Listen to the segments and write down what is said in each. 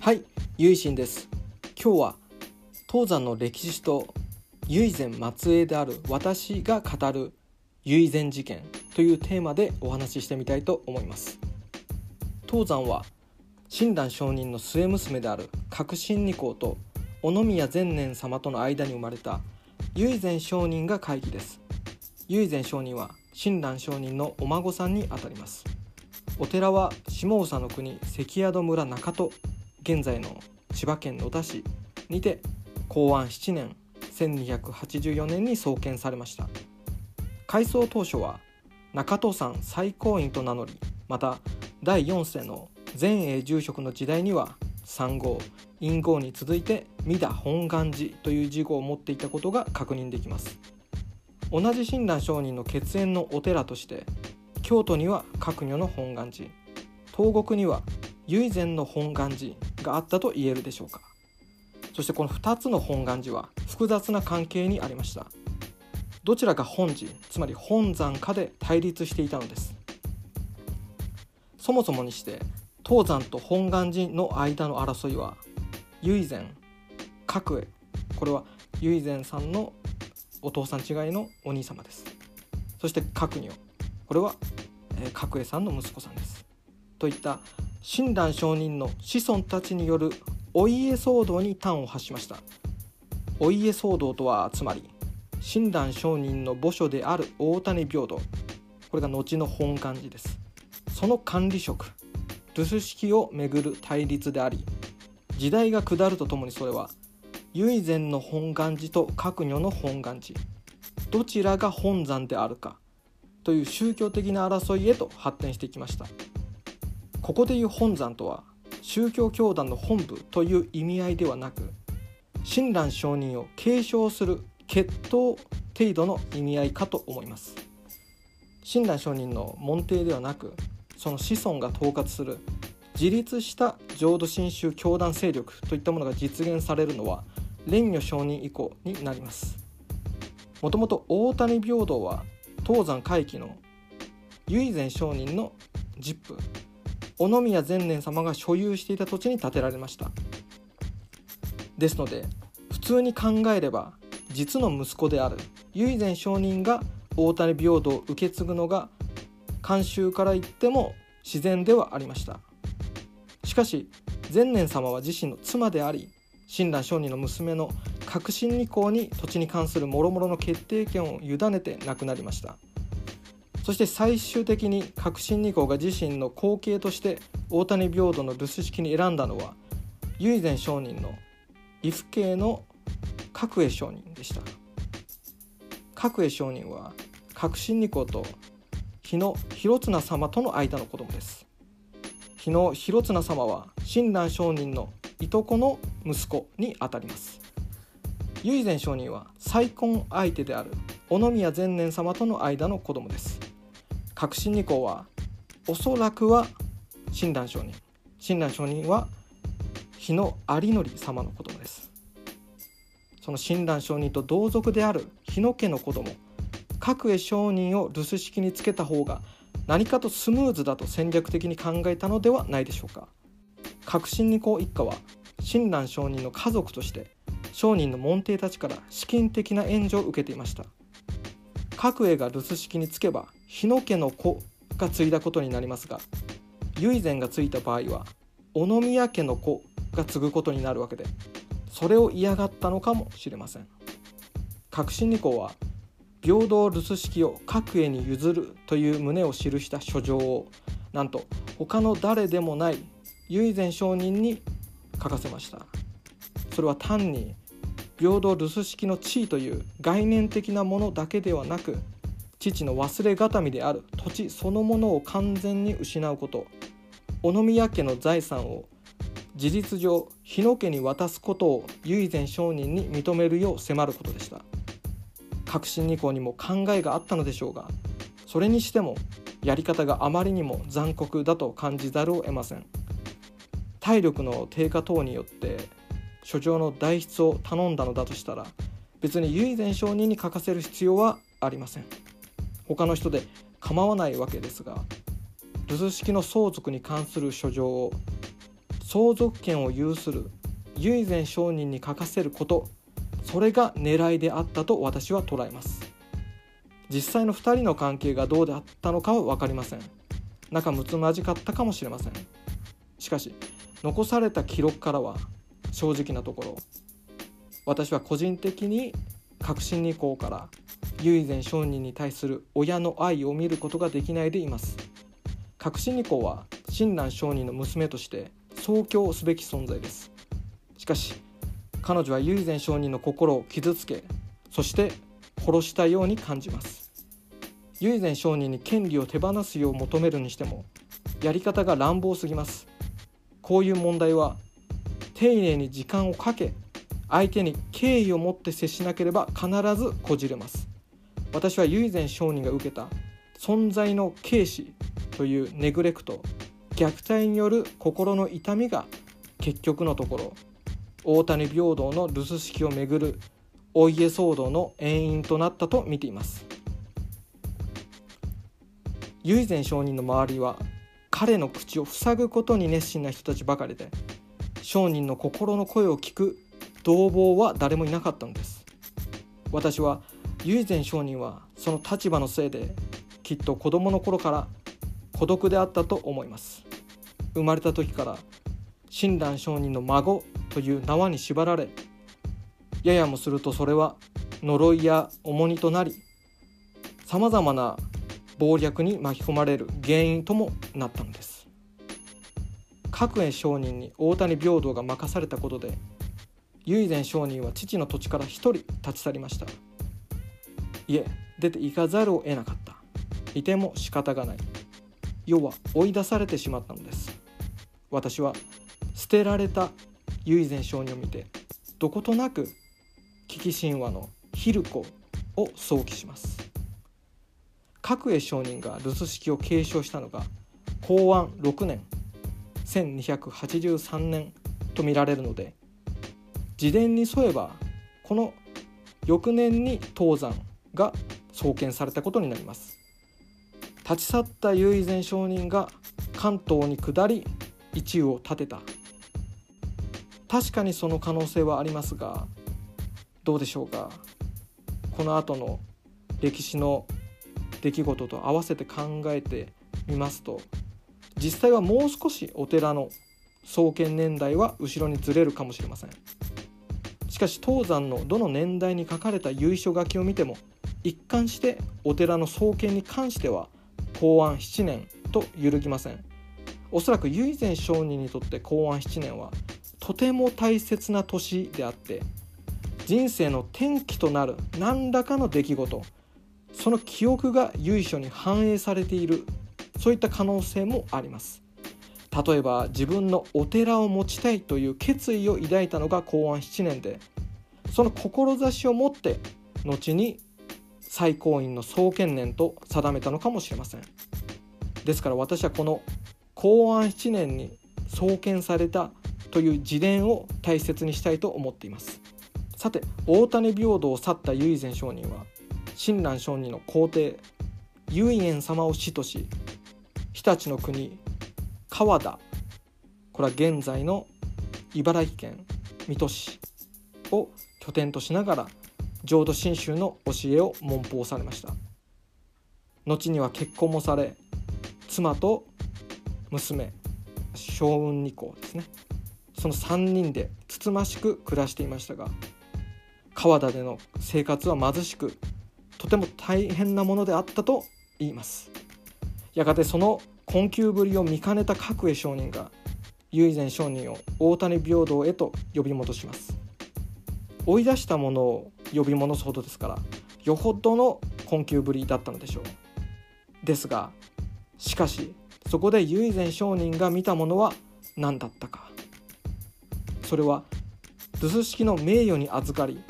はい、ゆいしんです。今日は東山の歴史と唯前末裔である私が語る唯前事件というテーマでお話ししてみたいと思います。東山は親鸞上人の末娘である革新二皇と小宮前年様との間に生まれた唯前上人が会議です。唯前上人は親鸞上人のお孫さんにあたります。お寺は下総の国関宿村中戸現在の千葉県野田市にて公安7年1284年に創建されました。改装当初は中戸山最高院と名乗りまた第4世の前英住職の時代には三号陰号に続いて三田本願寺という字号を持っていたことが確認できます。同じ親鸞上人の血縁のお寺として京都には覚如の本願寺。東国には唯前の本願寺。があったと言えるでしょうか？そしてこの2つの本願寺は複雑な関係にありました。どちらが本寺つまり本山かで対立していたのです。そもそもにして東山と本願寺の間の争いは唯前角栄これは唯前さんのお父さん違いのお兄様です。そして覚如これは、え、角栄さんの息子さんです。といった親鸞上人の子孫たちによるお家騒動に端を発しました。お家騒動とはつまり親鸞上人の墓所である大谷平等これが後の本願寺です。その管理職留守式をめぐる対立であり時代が下るとともにそれは唯前の本願寺と覚如の本願寺どちらが本山であるかという宗教的な争いへと発展してきました。ここでいう本山とは宗教教団の本部という意味合いではなく親鸞上人を継承する血統程度の意味合いかと思います。親鸞上人の門弟ではなくその子孫が統括する自立した浄土真宗教団勢力といったものが実現されるのは蓮如上人以降になります。もともと大谷平等は東山回帰の唯前上人の実父。小宮前年様が所有していた土地に建てられました。ですので普通に考えれば実の息子である唯前上人が大谷平等を受け継ぐのが慣習から言っても自然ではありました。しかし前年様は自身の妻であり親鸞上人の娘の革新二皇に土地に関する諸々の決定権を委ねて亡くなりました。そして最終的に革新二皇が自身の後継として大谷平等の留守式に選んだのは唯前上人の伊父系の角栄上人でした。角栄上人は革新二皇と日野広綱様との間の子供です。日野広綱様は親鸞上人のいとこの息子にあたります。唯前上人は再婚相手である小宮前年様との間の子供です。革新二皇はおそらくは親鸞上人親鸞上人は日野有則様の子供です。その親鸞上人と同族である日野家の子供角栄上人を留守式につけた方が何かとスムーズだと戦略的に考えたのではないでしょうか。革新二皇一家は親鸞上人の家族として商人の門弟たちから資金的な援助を受けていました。角栄が留守式につけば日野家の子が継いだことになりますが唯前がついた場合は小宮家の子が継ぐことになるわけでそれを嫌がったのかもしれません。革新二皇は平等留守式を角栄に譲るという旨を記した書状をなんと他の誰でもない唯前上人に書かせました。それは単に平等留守式の地位という概念的なものだけではなく父の忘れがたみである土地そのものを完全に失うこと小宮家の財産を事実上日野家に渡すことを唯前上人に認めるよう迫ることでした。革新二皇にも考えがあったのでしょうがそれにしてもやり方があまりにも残酷だと感じざるを得ません。体力の低下等によって書状の代筆を頼んだのだとしたら別に唯前上人に書かせる必要はありません。他の人で構わないわけですが留守式の相続に関する書状を相続権を有する唯前証人に書かせることそれが狙いであったと私は捉えます。実際の2人の関係がどうであったのかは分かりません。仲睦まじかったかもしれません。しかし残された記録からは正直なところ。私は個人的に確信に行から唯前証人に対する親の愛を見ることができないでいます。確信二行は親鸞上人の娘として創教すべき存在です。しかし彼女は唯前証人の心を傷つけそして殺したように感じます。唯前証人に権利を手放すよう求めるにしてもやり方が乱暴すぎます。こういう問題は丁寧に時間をかけ相手に敬意を持って接しなければ必ずこじれます。私は唯前証人が受けた存在の軽視というネグレクト虐待による心の痛みが結局のところ大谷平等の留守式をめぐるお家騒動の遠因となったと見ています。唯前証人の周りは彼の口を塞ぐことに熱心な人たちばかりで商人の心の声を聞く同房は誰もいなかったのです。私は唯前商人はその立場のせいできっと子供の頃から孤独であったと思います。生まれた時から親鸞上人の孫という縄に縛られややもするとそれは呪いや重荷となりさまざまな謀略に巻き込まれる原因ともなったのです。各園商人に大谷平等が任されたことで唯前商人は父の土地から一人立ち去りました。いえ出て行かざるを得なかった。いても仕方がない。要は追い出されてしまったのです。私は捨てられた唯前商人を見てどことなく危機神話のヒルコを想起します。角栄上人が留守式を継承したのが公安6年。1283年と見られるので自伝に沿えばこの翌年に東山が創建されたことになります。立ち去った唯前上人が関東に下り一を立てた。確かにその可能性はありますがどうでしょうか。この後の歴史の出来事と合わせて考えてみますと実際はもう少しお寺の創建年代は後ろにずれるかもしれませんしかし東山のどの年代に書かれた由緒書きを見ても一貫してお寺の創建に関しては公安7年と揺るぎません。おそらく唯前上人にとって公安7年はとても大切な年であって人生の転機となる何らかの出来事その記憶が由緒に反映されているそういった可能性もあります。例えば自分のお寺を持ちたいという決意を抱いたのが公安7年でその志を持って後に最高院の創建年と定めたのかもしれません。ですから私はこの公安7年に創建されたという自伝を大切にしたいと思っています。さて大谷平等を去った唯前上人は親鸞上人の皇帝唯円様を師とし日立の国川田。これは現在の茨城県水戸市を拠点としながら浄土真宗の教えを文法されました。後には結婚もされ妻と娘将軍二皇ですね。その3人でつつましく暮らしていましたが川田での生活は貧しくとても大変なものであったと言います。やがてその困窮ぶりを見かねた角栄上人が唯前上人を大谷平等へと呼び戻します追い出したものを呼び戻すほどですからよほどの困窮ぶりだったのでしょう。ですがしかしそこで唯前上人が見たものは何だったか。それは留守式の名誉に預かり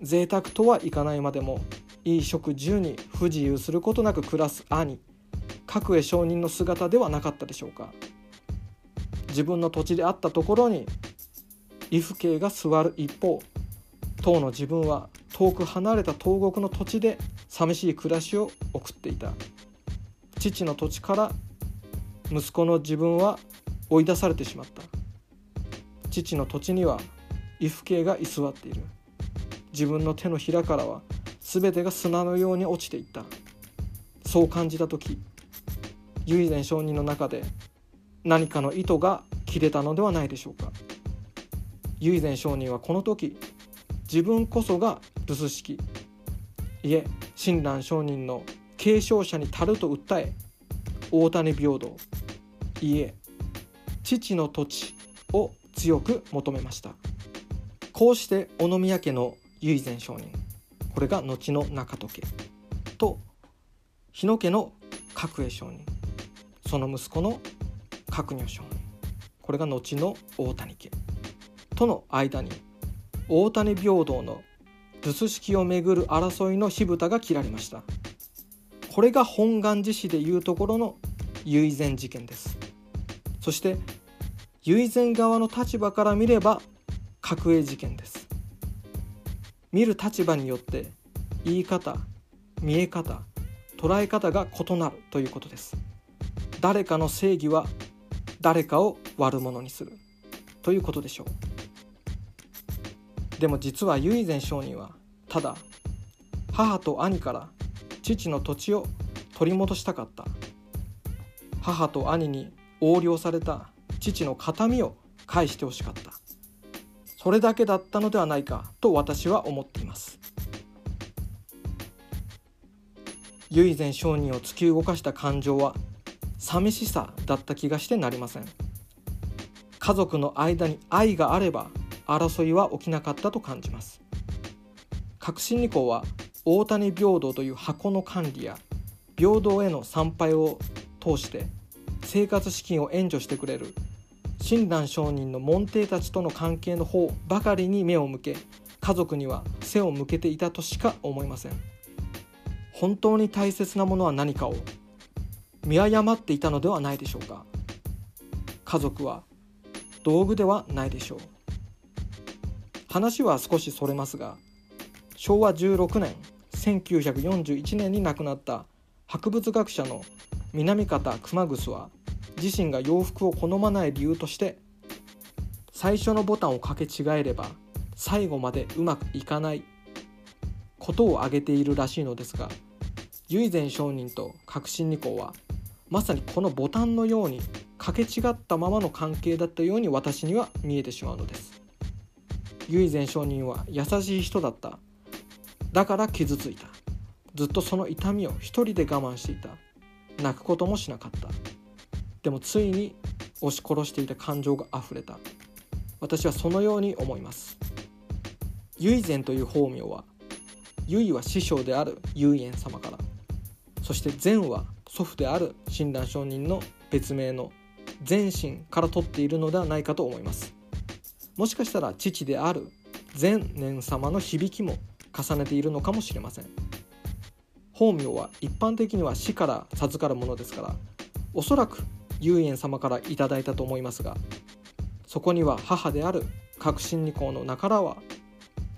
贅沢とはいかないまでもいい食住に不自由することなく暮らす兄。角栄上人の姿ではなかったでしょうか。自分の土地であったところに伊父兄が座る一方当の自分は遠く離れた東国の土地で寂しい暮らしを送っていた。父の土地から息子の自分は追い出されてしまった。父の土地には伊父兄が居座っている。自分の手のひらからは全てが砂のように落ちていった。そう感じた時唯前上人の中で何かの糸が切れたのではないでしょうか。唯前上人はこの時自分こそが留守式。いえ親鸞上人の継承者に足ると訴え大谷平等。いえ父の土地を強く求めました。こうして小宮家の唯前上人これが後の中戸家と日野家の角栄上人その息子の角如上人これが後の大谷家。との間に大谷平等の留守式をめぐる争いの火蓋が切られました。これが本願寺市でいうところの唯前事件です。そして唯前側の立場から見れば角栄事件です。見る立場によって言い方見え方捉え方が異なるということです。誰かの正義は誰かを悪者にする。ということでしょう。でも実は唯前上人はただ母と兄から父の土地を取り戻したかった。母と兄に横領された父の形見を返してほしかった。それだけだったのではないかと私は思っています。唯前商人を突き動かした感情は寂しさだった気がしてなりません。家族の間に愛があれば争いは起きなかったと感じます。革新二校は大谷平等という箱の管理や平等への参拝を通して生活資金を援助してくれる親鸞上人の門弟たちとの関係の方ばかりに目を向け家族には背を向けていたとしか思いません。本当に大切なものは何かを見誤っていたのではないでしょうか。家族は道具ではないでしょう。話は少しそれますが昭和16年1941年に亡くなった博物学者の南方熊楠は自身が洋服を好まない理由として最初のボタンを掛け違えれば最後までうまくいかないことを挙げているらしいのですが唯前上人と革新二項はまさにこのボタンのように掛け違ったままの関係だったように私には見えてしまうのです。唯前上人は優しい人だった。だから傷ついた。ずっとその痛みを一人で我慢していた。泣くこともしなかった。でもついに押し殺していた感情が溢れた。私はそのように思います。唯善という法名は唯は師匠である唯円様から。そして善は祖父である親鸞上人の別名の善心から取っているのではないかと思います。もしかしたら父である善念様の響きも重ねているのかもしれません。法名は一般的には死から授かるものですからおそらく遊園様からいただいたと思いますがそこには母である革新二項の名からは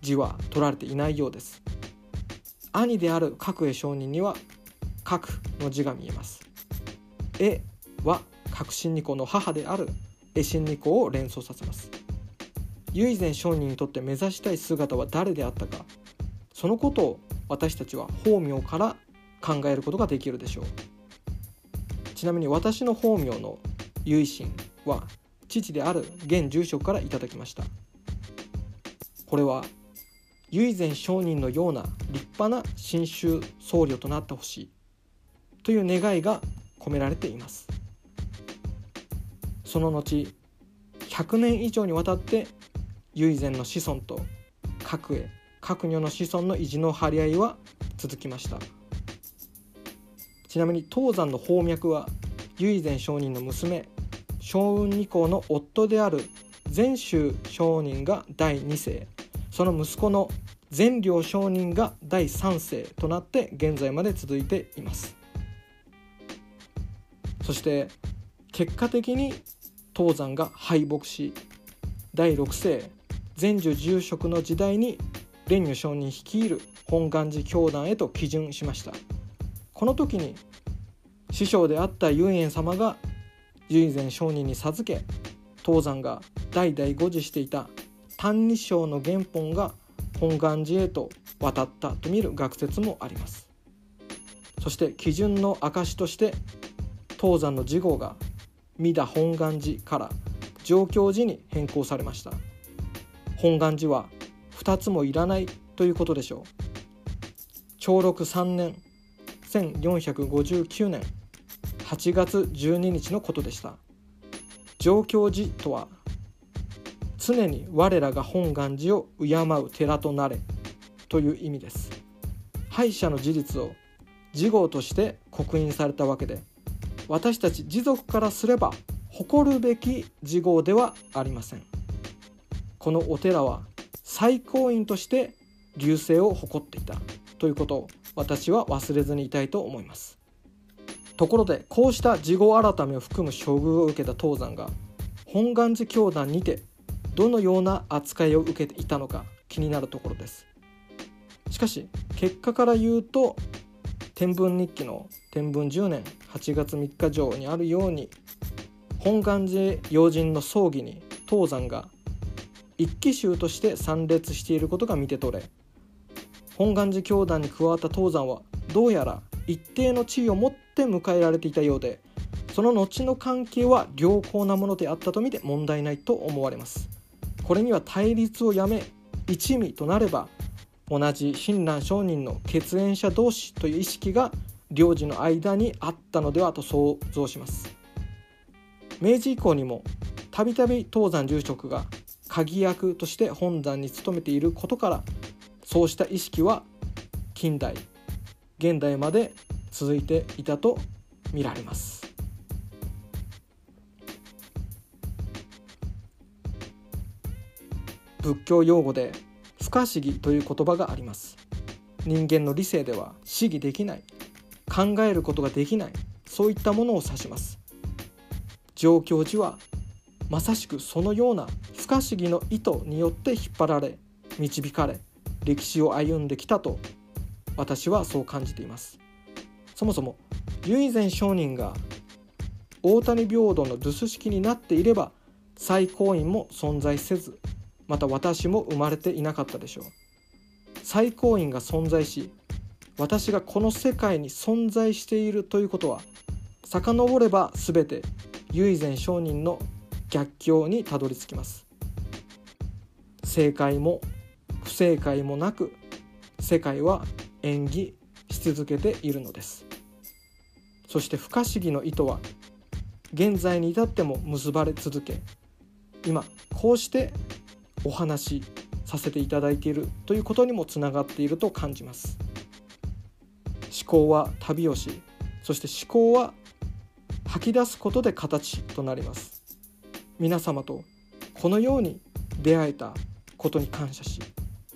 字は取られていないようです。兄である角栄上人には角の字が見えます。絵は革新二項の母である。絵心二項を連想させます。唯前上人にとって目指したい姿は誰であったか。そのことを私たちは法名から考えることができるでしょう。ちなみに私の法名の唯心は父である現住職からいただきました。これは唯前上人のような立派な信州僧侶となってほしい。という願いが込められています。その後100年以上にわたって唯前の子孫と各へ各女の子孫の意地の張り合いは続きました。ちなみに東山の宝脈は唯前上人の娘将雲二皇の夫である禅宗上人が第2世その息子の善良上人が第3世となって現在まで続いています。そして結果的に東山が敗北し第6世禅寿住職の時代に蓮如上人率いる本願寺教団へと基準しました。この時に師匠であった唯円様が唯前上人に授け東山が代々護持していた「歎異抄」の原本が本願寺へと渡ったと見る学説もあります。そして基準の証として東山の次号が三田本願寺から上京寺に変更されました。本願寺は2つもいらないということでしょう。長禄3年1459年8月12日のことでした。上京寺とは常に我らが本願寺を敬う寺となれという意味です。敗者の事実を事号として刻印されたわけで私たち持続からすれば誇るべき事号ではありません。このお寺は最高院として隆盛を誇っていたということを私は忘れずにいたいと思います。ところでこうした事後改めを含む処遇を受けた東山が本願寺教団にてどのような扱いを受けていたのか気になるところです。しかし結果から言うと天文日記の天文10年8月3日上にあるように本願寺要人の葬儀に東山が一騎衆として参列していることが見て取れ。本願寺教団に加わった東山はどうやら一定の地位を持って迎えられていたようでその後の関係は良好なものであったとみて問題ないと思われます。これには対立をやめ一味となれば同じ親鸞上人の血縁者同士という意識が領事の間にあったのではと想像します。明治以降にもたびたび東山住職が鍵役として本山に勤めていることからそうした意識は近代現代まで続いていたと見られます。仏教用語で不可思議という言葉があります。人間の理性では思議できない。考えることができない。そういったものを指します。上教寺はまさしくそのような不可思議の意図によって引っ張られ導かれ歴史を歩んできたと私はそう感じています。そもそも唯前上人が大谷平等の留守式になっていれば最高院も存在せずまた私も生まれていなかったでしょう。最高院が存在し私がこの世界に存在しているということは遡れば全て唯前上人の逆境にたどり着きます。正解も不正解もなく世界は演技し続けているのです。そして不可思議の意図は現在に至っても結ばれ続け今こうしてお話しさせていただいているということにもつながっていると感じます。考は旅をしそして思考は吐き出すことで形となります。皆様とこのように出会えたことに感謝し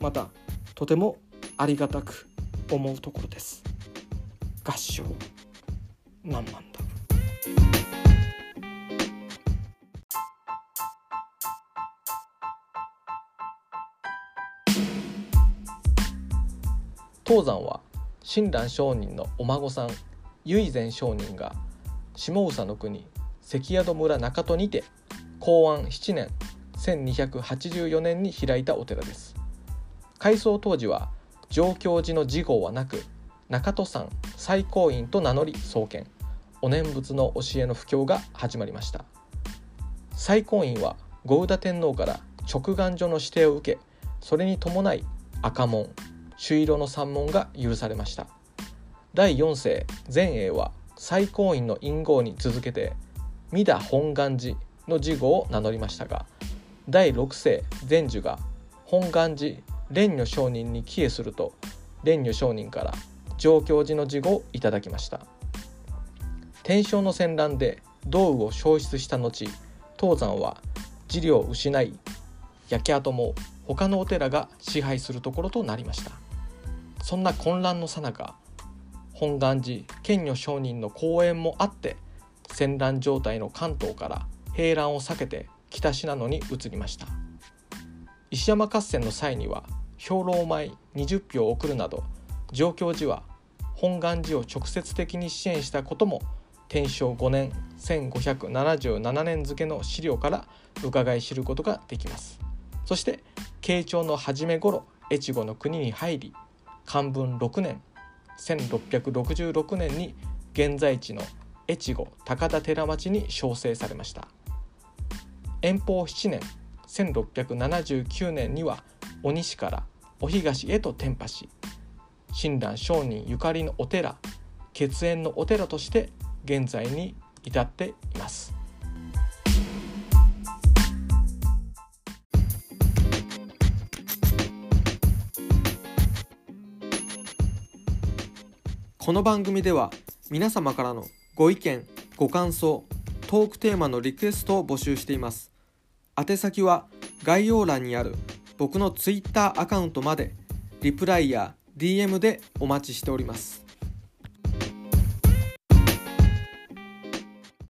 またとてもありがたく思うところです。合唱何万だ東山は親鸞上人のお孫さん唯前上人が下総の国関宿村中戸にて公安7年1284年に開いたお寺です。改装当時は上京寺の次号はなく中戸山最高院と名乗り創建お念仏の教えの布教が始まりました。最高院は後宇田天皇から直願所の指定を受けそれに伴い赤門朱色の三門が許されました。第4世前英は最高院の隠号に続けて三田本願寺の事後を名乗りましたが第6世前樹が本願寺蓮如上人に帰依すると蓮如上人から上京寺の事後をいただきました。天正の戦乱で道具を消失した後東山は寺領を失い焼け跡も他のお寺が支配するところとなりました。そんな混乱のさなか本願寺賢如上人の講演もあって戦乱状態の関東から平乱を避けて北信濃に移りました。石山合戦の際には兵糧米20票を送るなど上京寺は本願寺を直接的に支援したことも天正5年1577年付の資料から伺い知ることができます。そして慶長の初め頃越後の国に入り漢文6年1666年に現在地の越後高田寺町に招請されました。延宝7年1679年には鬼西からお東へと転派し親鸞上人ゆかりのお寺血縁のお寺として現在に至っています。この番組では皆様からのご意見ご感想トークテーマのリクエストを募集しています。宛先は概要欄にある僕の Twitter アカウントまでリプライや DM でお待ちしております。